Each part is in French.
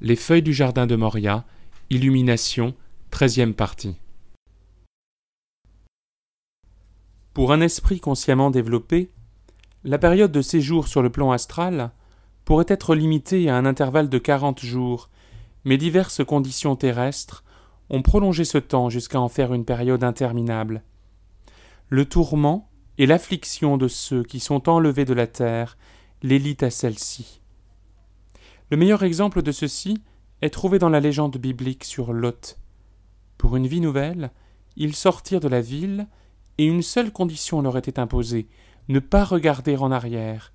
les feuilles du jardin de Moria, Illumination, 13e partie. Pour un esprit consciemment développé, la période de séjour sur le plan astral pourrait être limitée à un intervalle de 40 jours, mais diverses conditions terrestres ont prolongé ce temps jusqu'à en faire une période interminable. Le tourment et l'affliction de ceux qui sont enlevés de la terre l'élite à celle-ci. Le meilleur exemple de ceci est trouvé dans la légende biblique sur Lot. Pour une vie nouvelle, ils sortirent de la ville, et une seule condition leur était imposée ne pas regarder en arrière.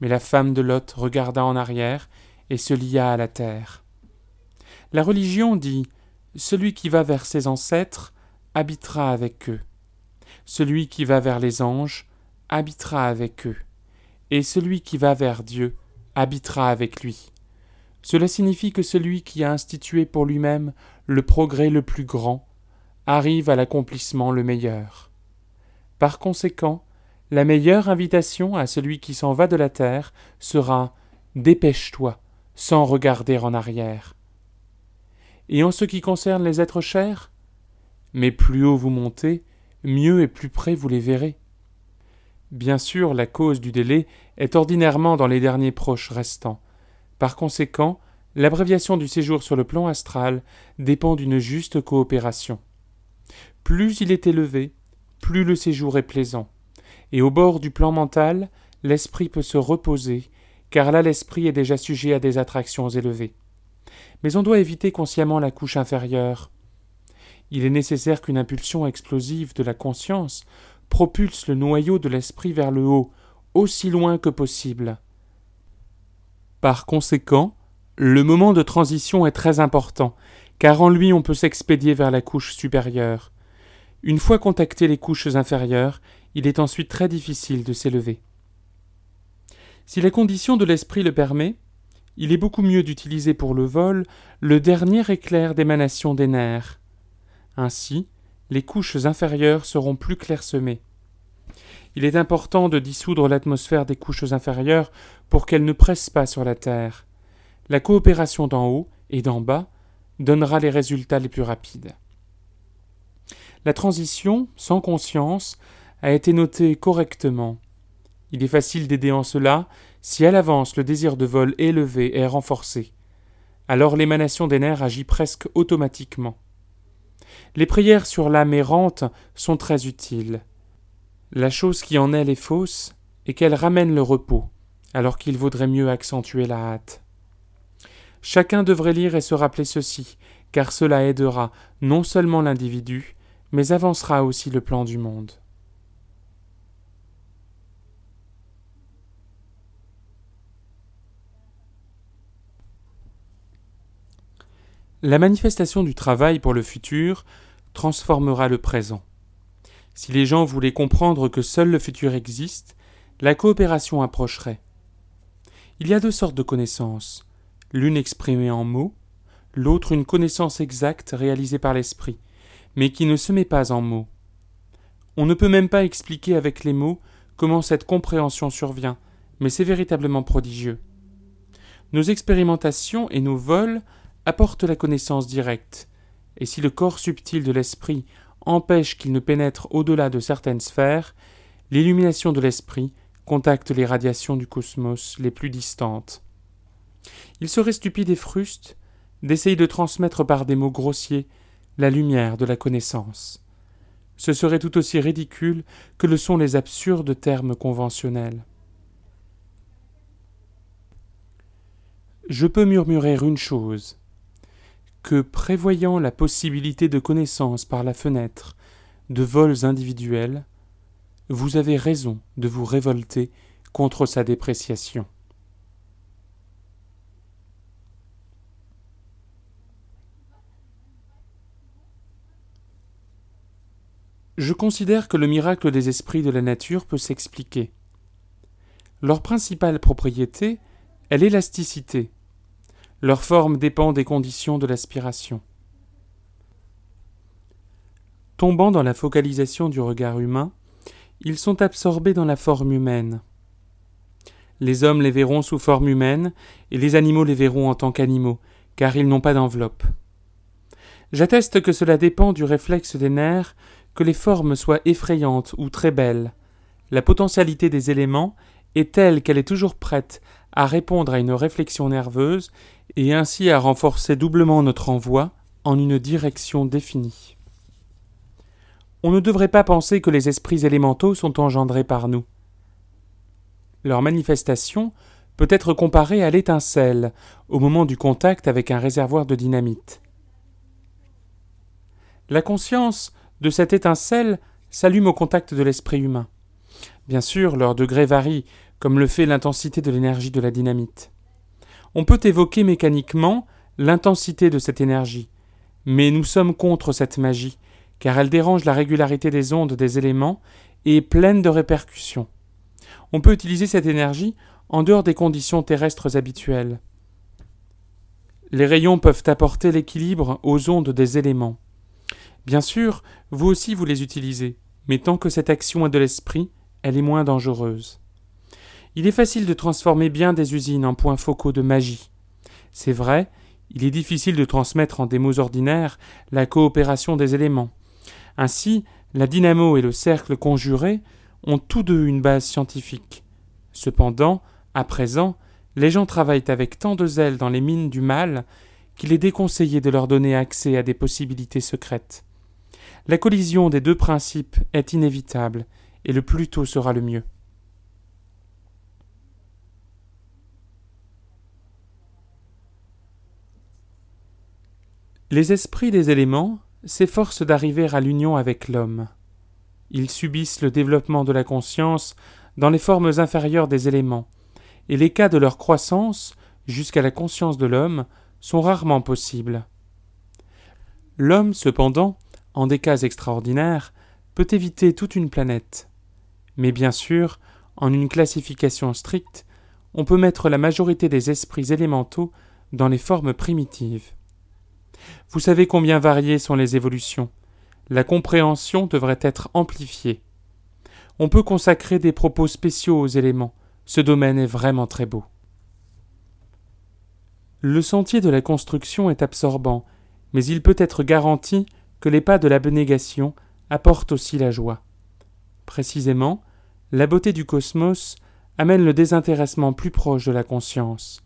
Mais la femme de Lot regarda en arrière et se lia à la terre. La religion dit Celui qui va vers ses ancêtres habitera avec eux. Celui qui va vers les anges habitera avec eux. Et celui qui va vers Dieu habitera avec lui. Cela signifie que celui qui a institué pour lui-même le progrès le plus grand arrive à l'accomplissement le meilleur. Par conséquent, la meilleure invitation à celui qui s'en va de la terre sera Dépêche-toi, sans regarder en arrière. Et en ce qui concerne les êtres chers, mais plus haut vous montez, mieux et plus près vous les verrez. Bien sûr, la cause du délai est ordinairement dans les derniers proches restants, par conséquent, l'abréviation du séjour sur le plan astral dépend d'une juste coopération. Plus il est élevé, plus le séjour est plaisant. Et au bord du plan mental, l'esprit peut se reposer, car là l'esprit est déjà sujet à des attractions élevées. Mais on doit éviter consciemment la couche inférieure. Il est nécessaire qu'une impulsion explosive de la conscience propulse le noyau de l'esprit vers le haut, aussi loin que possible. Par conséquent, le moment de transition est très important, car en lui on peut s'expédier vers la couche supérieure. Une fois contacté les couches inférieures, il est ensuite très difficile de s'élever. Si la condition de l'esprit le permet, il est beaucoup mieux d'utiliser pour le vol le dernier éclair d'émanation des nerfs. Ainsi, les couches inférieures seront plus clairsemées. Il est important de dissoudre l'atmosphère des couches inférieures pour qu'elles ne pressent pas sur la Terre. La coopération d'en haut et d'en bas donnera les résultats les plus rapides. La transition, sans conscience, a été notée correctement. Il est facile d'aider en cela si à l'avance le désir de vol élevé est renforcé. Alors l'émanation des nerfs agit presque automatiquement. Les prières sur l'âme errante sont très utiles. La chose qui en elle est fausse est qu'elle ramène le repos, alors qu'il vaudrait mieux accentuer la hâte. Chacun devrait lire et se rappeler ceci, car cela aidera non seulement l'individu, mais avancera aussi le plan du monde. La manifestation du travail pour le futur transformera le présent. Si les gens voulaient comprendre que seul le futur existe, la coopération approcherait. Il y a deux sortes de connaissances, l'une exprimée en mots, l'autre une connaissance exacte réalisée par l'esprit, mais qui ne se met pas en mots. On ne peut même pas expliquer avec les mots comment cette compréhension survient, mais c'est véritablement prodigieux. Nos expérimentations et nos vols apportent la connaissance directe, et si le corps subtil de l'esprit empêche qu'il ne pénètre au-delà de certaines sphères, l'illumination de l'esprit contacte les radiations du cosmos les plus distantes. Il serait stupide et fruste d'essayer de transmettre par des mots grossiers la lumière de la connaissance. Ce serait tout aussi ridicule que le sont les absurdes termes conventionnels. Je peux murmurer une chose, que prévoyant la possibilité de connaissance par la fenêtre de vols individuels, vous avez raison de vous révolter contre sa dépréciation. Je considère que le miracle des esprits de la nature peut s'expliquer. Leur principale propriété est l'élasticité, leur forme dépend des conditions de l'aspiration. Tombant dans la focalisation du regard humain, ils sont absorbés dans la forme humaine. Les hommes les verront sous forme humaine, et les animaux les verront en tant qu'animaux, car ils n'ont pas d'enveloppe. J'atteste que cela dépend du réflexe des nerfs que les formes soient effrayantes ou très belles. La potentialité des éléments est telle qu'elle est toujours prête à répondre à une réflexion nerveuse et ainsi à renforcer doublement notre envoi en une direction définie. On ne devrait pas penser que les esprits élémentaux sont engendrés par nous. Leur manifestation peut être comparée à l'étincelle au moment du contact avec un réservoir de dynamite. La conscience de cette étincelle s'allume au contact de l'esprit humain. Bien sûr, leur degré varie, comme le fait l'intensité de l'énergie de la dynamite. On peut évoquer mécaniquement l'intensité de cette énergie, mais nous sommes contre cette magie, car elle dérange la régularité des ondes des éléments et est pleine de répercussions. On peut utiliser cette énergie en dehors des conditions terrestres habituelles. Les rayons peuvent apporter l'équilibre aux ondes des éléments. Bien sûr, vous aussi vous les utilisez, mais tant que cette action est de l'esprit, elle est moins dangereuse. Il est facile de transformer bien des usines en points focaux de magie. C'est vrai, il est difficile de transmettre en des mots ordinaires la coopération des éléments. Ainsi, la dynamo et le cercle conjuré ont tous deux une base scientifique. Cependant, à présent, les gens travaillent avec tant de zèle dans les mines du mal qu'il est déconseillé de leur donner accès à des possibilités secrètes. La collision des deux principes est inévitable, et le plus tôt sera le mieux. Les esprits des éléments s'efforcent d'arriver à l'union avec l'homme. Ils subissent le développement de la conscience dans les formes inférieures des éléments, et les cas de leur croissance jusqu'à la conscience de l'homme sont rarement possibles. L'homme, cependant, en des cas extraordinaires, peut éviter toute une planète. Mais bien sûr, en une classification stricte, on peut mettre la majorité des esprits élémentaux dans les formes primitives. Vous savez combien variées sont les évolutions. La compréhension devrait être amplifiée. On peut consacrer des propos spéciaux aux éléments. Ce domaine est vraiment très beau. Le sentier de la construction est absorbant, mais il peut être garanti que les pas de l'abnégation apportent aussi la joie. Précisément, la beauté du cosmos amène le désintéressement plus proche de la conscience.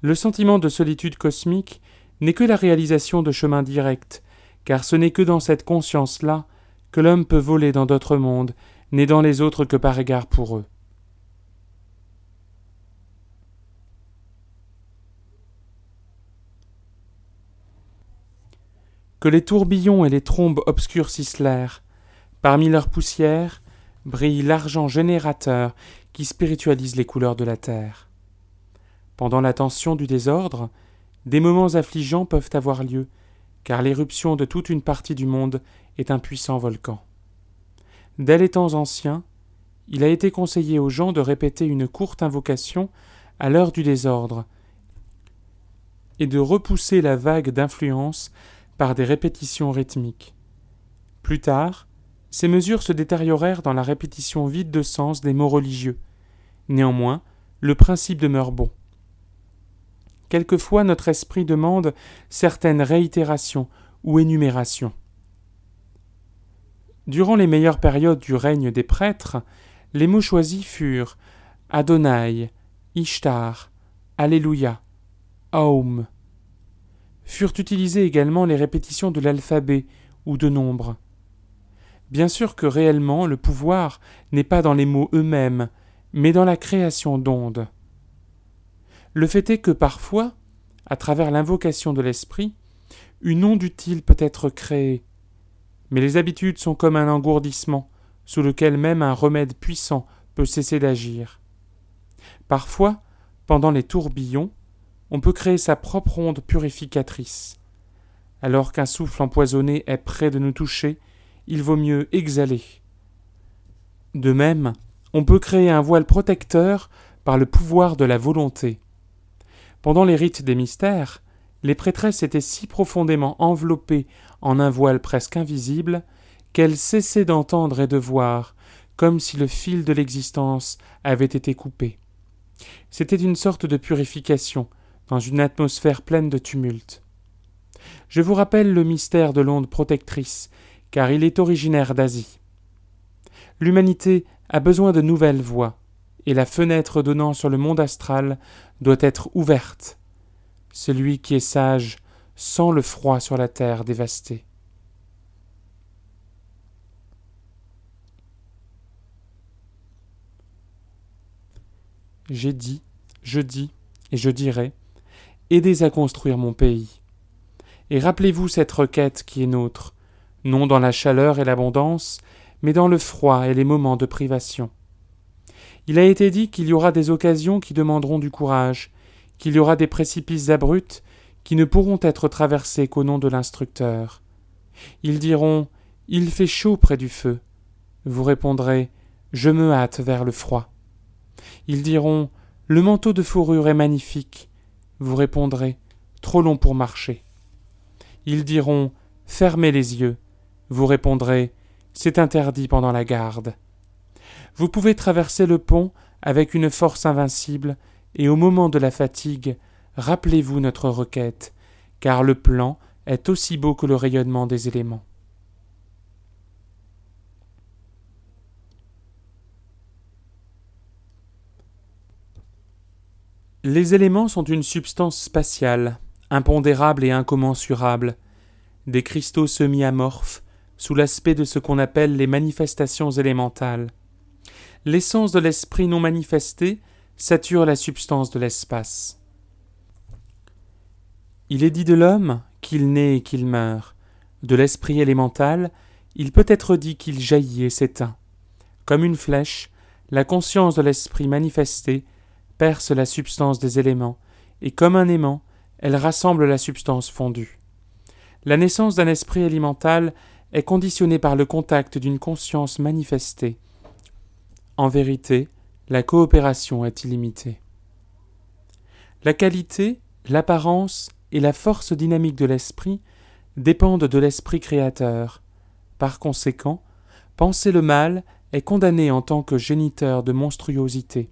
Le sentiment de solitude cosmique n'est que la réalisation de chemins directs, car ce n'est que dans cette conscience-là que l'homme peut voler dans d'autres mondes, n'est dans les autres que par égard pour eux. que les tourbillons et les trombes obscurcissent l'air. Parmi leurs poussières brille l'argent générateur qui spiritualise les couleurs de la terre. Pendant la tension du désordre, des moments affligeants peuvent avoir lieu, car l'éruption de toute une partie du monde est un puissant volcan. Dès les temps anciens, il a été conseillé aux gens de répéter une courte invocation à l'heure du désordre, et de repousser la vague d'influence par des répétitions rythmiques. Plus tard, ces mesures se détériorèrent dans la répétition vide de sens des mots religieux. Néanmoins, le principe demeure bon. Quelquefois notre esprit demande certaines réitérations ou énumérations. Durant les meilleures périodes du règne des prêtres, les mots choisis furent Adonai, Ishtar, Alléluia, Aum, furent utilisées également les répétitions de l'alphabet ou de nombres. Bien sûr que réellement le pouvoir n'est pas dans les mots eux-mêmes, mais dans la création d'ondes. Le fait est que parfois, à travers l'invocation de l'esprit, une onde utile peut être créée. Mais les habitudes sont comme un engourdissement, sous lequel même un remède puissant peut cesser d'agir. Parfois, pendant les tourbillons, on peut créer sa propre onde purificatrice. Alors qu'un souffle empoisonné est près de nous toucher, il vaut mieux exhaler. De même, on peut créer un voile protecteur par le pouvoir de la volonté. Pendant les rites des mystères, les prêtresses étaient si profondément enveloppées en un voile presque invisible qu'elles cessaient d'entendre et de voir, comme si le fil de l'existence avait été coupé. C'était une sorte de purification, dans une atmosphère pleine de tumulte. Je vous rappelle le mystère de l'onde protectrice, car il est originaire d'Asie. L'humanité a besoin de nouvelles voies, et la fenêtre donnant sur le monde astral doit être ouverte. Celui qui est sage sent le froid sur la terre dévastée. J'ai dit, je dis, et je dirai, aidez à construire mon pays. Et rappelez-vous cette requête qui est nôtre, non dans la chaleur et l'abondance, mais dans le froid et les moments de privation. Il a été dit qu'il y aura des occasions qui demanderont du courage, qu'il y aura des précipices abrupts qui ne pourront être traversés qu'au nom de l'instructeur. Ils diront Il fait chaud près du feu. Vous répondrez Je me hâte vers le froid. Ils diront Le manteau de fourrure est magnifique. Vous répondrez Trop long pour marcher. Ils diront Fermez les yeux. Vous répondrez C'est interdit pendant la garde. Vous pouvez traverser le pont avec une force invincible, et au moment de la fatigue, rappelez-vous notre requête, car le plan est aussi beau que le rayonnement des éléments. Les éléments sont une substance spatiale, impondérable et incommensurable, des cristaux semi-amorphes, sous l'aspect de ce qu'on appelle les manifestations élémentales. L'essence de l'esprit non manifesté sature la substance de l'espace. Il est dit de l'homme qu'il naît et qu'il meurt. De l'esprit élémental, il peut être dit qu'il jaillit et s'éteint. Comme une flèche, la conscience de l'esprit manifesté perce la substance des éléments, et comme un aimant, elle rassemble la substance fondue. La naissance d'un esprit élémental est conditionnée par le contact d'une conscience manifestée. En vérité, la coopération est illimitée. La qualité, l'apparence et la force dynamique de l'esprit dépendent de l'esprit créateur. Par conséquent, penser le mal est condamné en tant que géniteur de monstruosité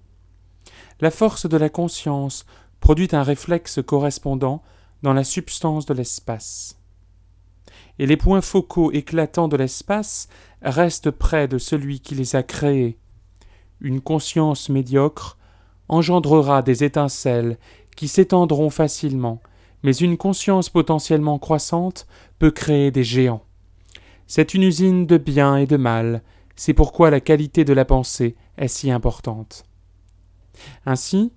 la force de la conscience produit un réflexe correspondant dans la substance de l'espace. Et les points focaux éclatants de l'espace restent près de celui qui les a créés. Une conscience médiocre engendrera des étincelles qui s'étendront facilement, mais une conscience potentiellement croissante peut créer des géants. C'est une usine de bien et de mal, c'est pourquoi la qualité de la pensée est si importante. Ainsi,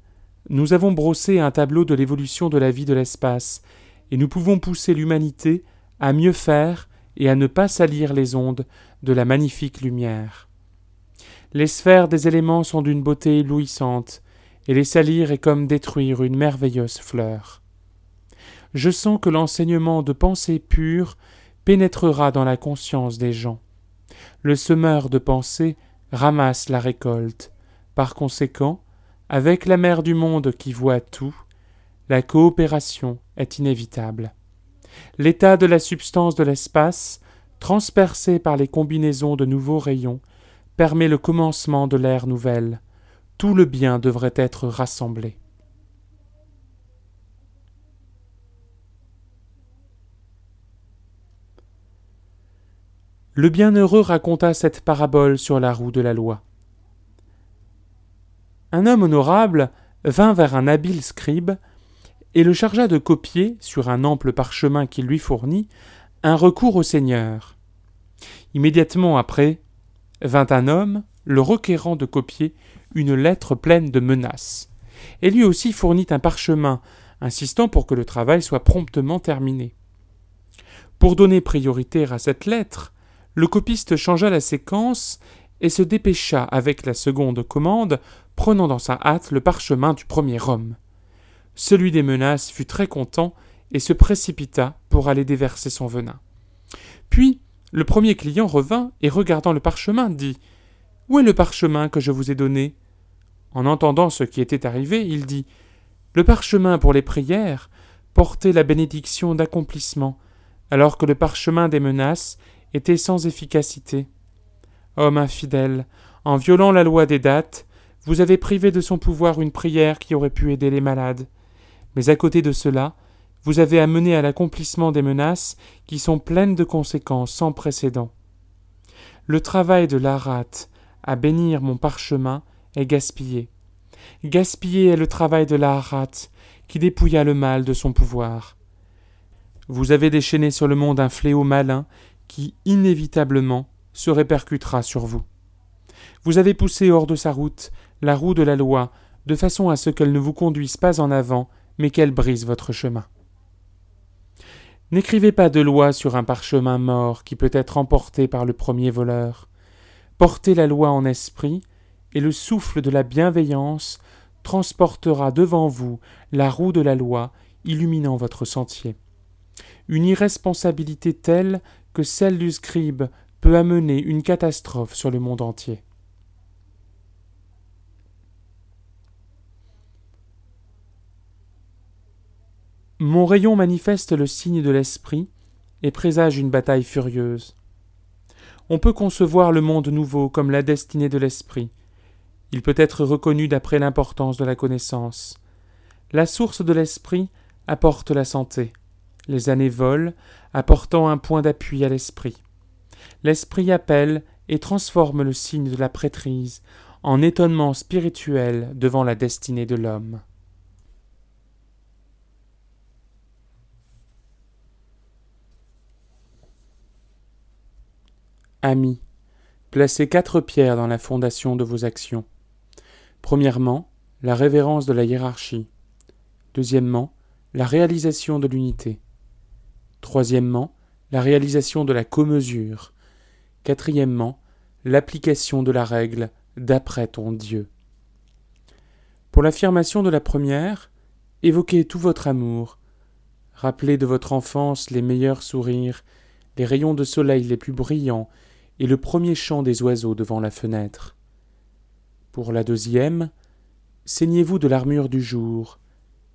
nous avons brossé un tableau de l'évolution de la vie de l'espace, et nous pouvons pousser l'humanité à mieux faire et à ne pas salir les ondes de la magnifique lumière. Les sphères des éléments sont d'une beauté éblouissante, et les salir est comme détruire une merveilleuse fleur. Je sens que l'enseignement de pensée pure pénétrera dans la conscience des gens. Le semeur de pensée ramasse la récolte. Par conséquent, avec la mère du monde qui voit tout, la coopération est inévitable. L'état de la substance de l'espace, transpercé par les combinaisons de nouveaux rayons, permet le commencement de l'ère nouvelle. Tout le bien devrait être rassemblé. Le bienheureux raconta cette parabole sur la roue de la loi un homme honorable vint vers un habile scribe et le chargea de copier, sur un ample parchemin qu'il lui fournit, un recours au Seigneur. Immédiatement après, vint un homme, le requérant de copier une lettre pleine de menaces, et lui aussi fournit un parchemin, insistant pour que le travail soit promptement terminé. Pour donner priorité à cette lettre, le copiste changea la séquence et se dépêcha avec la seconde commande prenant dans sa hâte le parchemin du premier homme. Celui des menaces fut très content et se précipita pour aller déverser son venin. Puis, Le premier client revint et regardant le parchemin dit Où est le parchemin que je vous ai donné? En entendant ce qui était arrivé, il dit Le parchemin pour les prières portait la bénédiction d'accomplissement, alors que le parchemin des menaces était sans efficacité. Homme infidèle, en violant la loi des dates, vous avez privé de son pouvoir une prière qui aurait pu aider les malades. Mais à côté de cela, vous avez amené à l'accomplissement des menaces qui sont pleines de conséquences sans précédent. Le travail de l'Arat à bénir mon parchemin est gaspillé. Gaspillé est le travail de l'Arat qui dépouilla le mal de son pouvoir. Vous avez déchaîné sur le monde un fléau malin qui, inévitablement, se répercutera sur vous. Vous avez poussé hors de sa route la roue de la loi, de façon à ce qu'elle ne vous conduise pas en avant, mais qu'elle brise votre chemin. N'écrivez pas de loi sur un parchemin mort qui peut être emporté par le premier voleur. Portez la loi en esprit, et le souffle de la bienveillance transportera devant vous la roue de la loi, illuminant votre sentier. Une irresponsabilité telle que celle du scribe peut amener une catastrophe sur le monde entier. Mon rayon manifeste le signe de l'esprit et présage une bataille furieuse. On peut concevoir le monde nouveau comme la destinée de l'esprit, il peut être reconnu d'après l'importance de la connaissance. La source de l'esprit apporte la santé. Les années volent, apportant un point d'appui à l'esprit. L'esprit appelle et transforme le signe de la prêtrise en étonnement spirituel devant la destinée de l'homme. Amis, placez quatre pierres dans la fondation de vos actions. Premièrement, la révérence de la hiérarchie. Deuxièmement, la réalisation de l'unité. Troisièmement, la réalisation de la commesure. Quatrièmement, l'application de la règle d'après ton Dieu. Pour l'affirmation de la première, évoquez tout votre amour. Rappelez de votre enfance les meilleurs sourires, les rayons de soleil les plus brillants et le premier chant des oiseaux devant la fenêtre. Pour la deuxième, saignez-vous de l'armure du jour,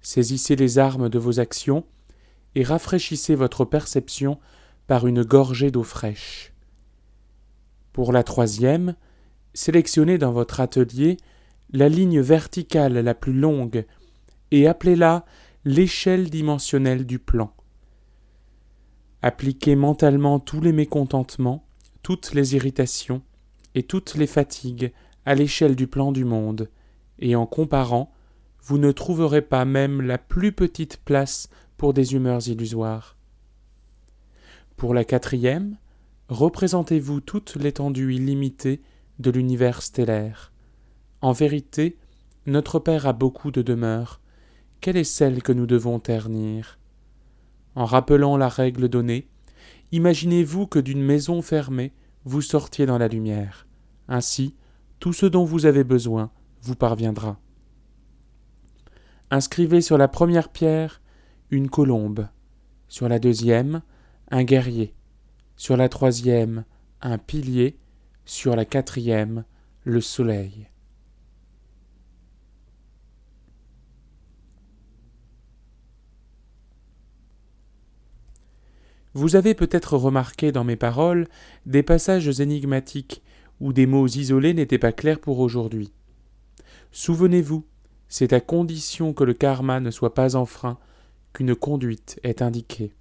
saisissez les armes de vos actions, et rafraîchissez votre perception par une gorgée d'eau fraîche. Pour la troisième, sélectionnez dans votre atelier la ligne verticale la plus longue et appelez-la l'échelle dimensionnelle du plan. Appliquez mentalement tous les mécontentements, toutes les irritations et toutes les fatigues à l'échelle du plan du monde, et en comparant, vous ne trouverez pas même la plus petite place pour des humeurs illusoires. Pour la quatrième, représentez-vous toute l'étendue illimitée de l'univers stellaire. En vérité, notre Père a beaucoup de demeures. Quelle est celle que nous devons ternir? En rappelant la règle donnée, imaginez-vous que d'une maison fermée, vous sortiez dans la lumière. Ainsi, tout ce dont vous avez besoin vous parviendra. Inscrivez sur la première pierre une colombe, sur la deuxième un guerrier, sur la troisième un pilier, sur la quatrième le soleil. Vous avez peut-être remarqué dans mes paroles des passages énigmatiques où des mots isolés n'étaient pas clairs pour aujourd'hui. Souvenez-vous, c'est à condition que le karma ne soit pas enfreint qu'une conduite est indiquée.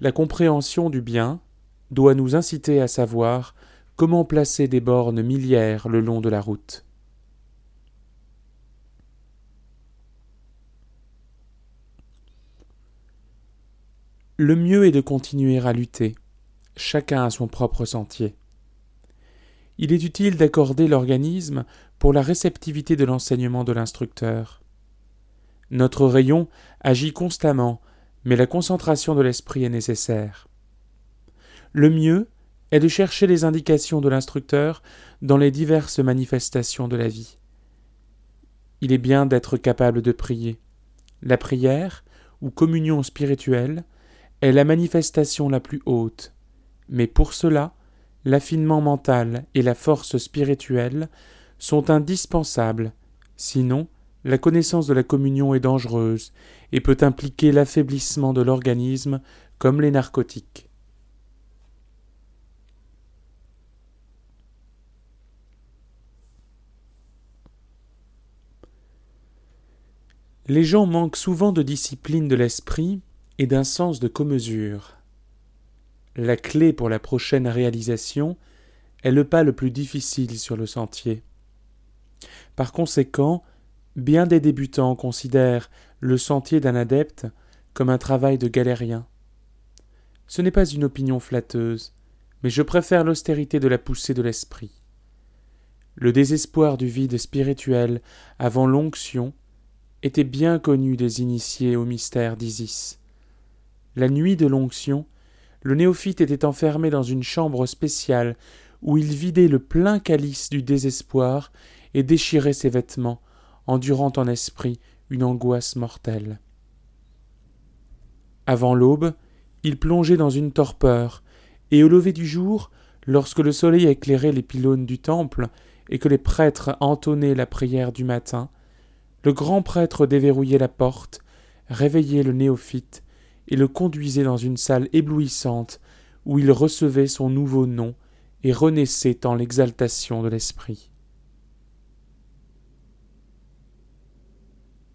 La compréhension du bien doit nous inciter à savoir comment placer des bornes millières le long de la route. Le mieux est de continuer à lutter, chacun à son propre sentier il est utile d'accorder l'organisme pour la réceptivité de l'enseignement de l'instructeur. Notre rayon agit constamment, mais la concentration de l'esprit est nécessaire. Le mieux est de chercher les indications de l'instructeur dans les diverses manifestations de la vie. Il est bien d'être capable de prier. La prière, ou communion spirituelle, est la manifestation la plus haute, Mais pour cela, l'affinement mental et la force spirituelle sont indispensables, sinon la connaissance de la communion est dangereuse et peut impliquer l'affaiblissement de l'organisme comme les narcotiques. Les gens manquent souvent de discipline de l'esprit et d'un sens de commesure. La clé pour la prochaine réalisation est le pas le plus difficile sur le sentier. Par conséquent, bien des débutants considèrent le sentier d'un adepte comme un travail de galérien. Ce n'est pas une opinion flatteuse, mais je préfère l'austérité de la poussée de l'esprit. Le désespoir du vide spirituel avant l'onction était bien connu des initiés au mystère d'Isis. La nuit de l'onction, le néophyte était enfermé dans une chambre spéciale où il vidait le plein calice du désespoir et déchirait ses vêtements, endurant en esprit une angoisse mortelle. Avant l'aube, il plongeait dans une torpeur, et au lever du jour, lorsque le soleil éclairait les pylônes du temple et que les prêtres entonnaient la prière du matin, le grand prêtre déverrouillait la porte, réveillait le néophyte et le conduisait dans une salle éblouissante où il recevait son nouveau nom et renaissait en l'exaltation de l'esprit.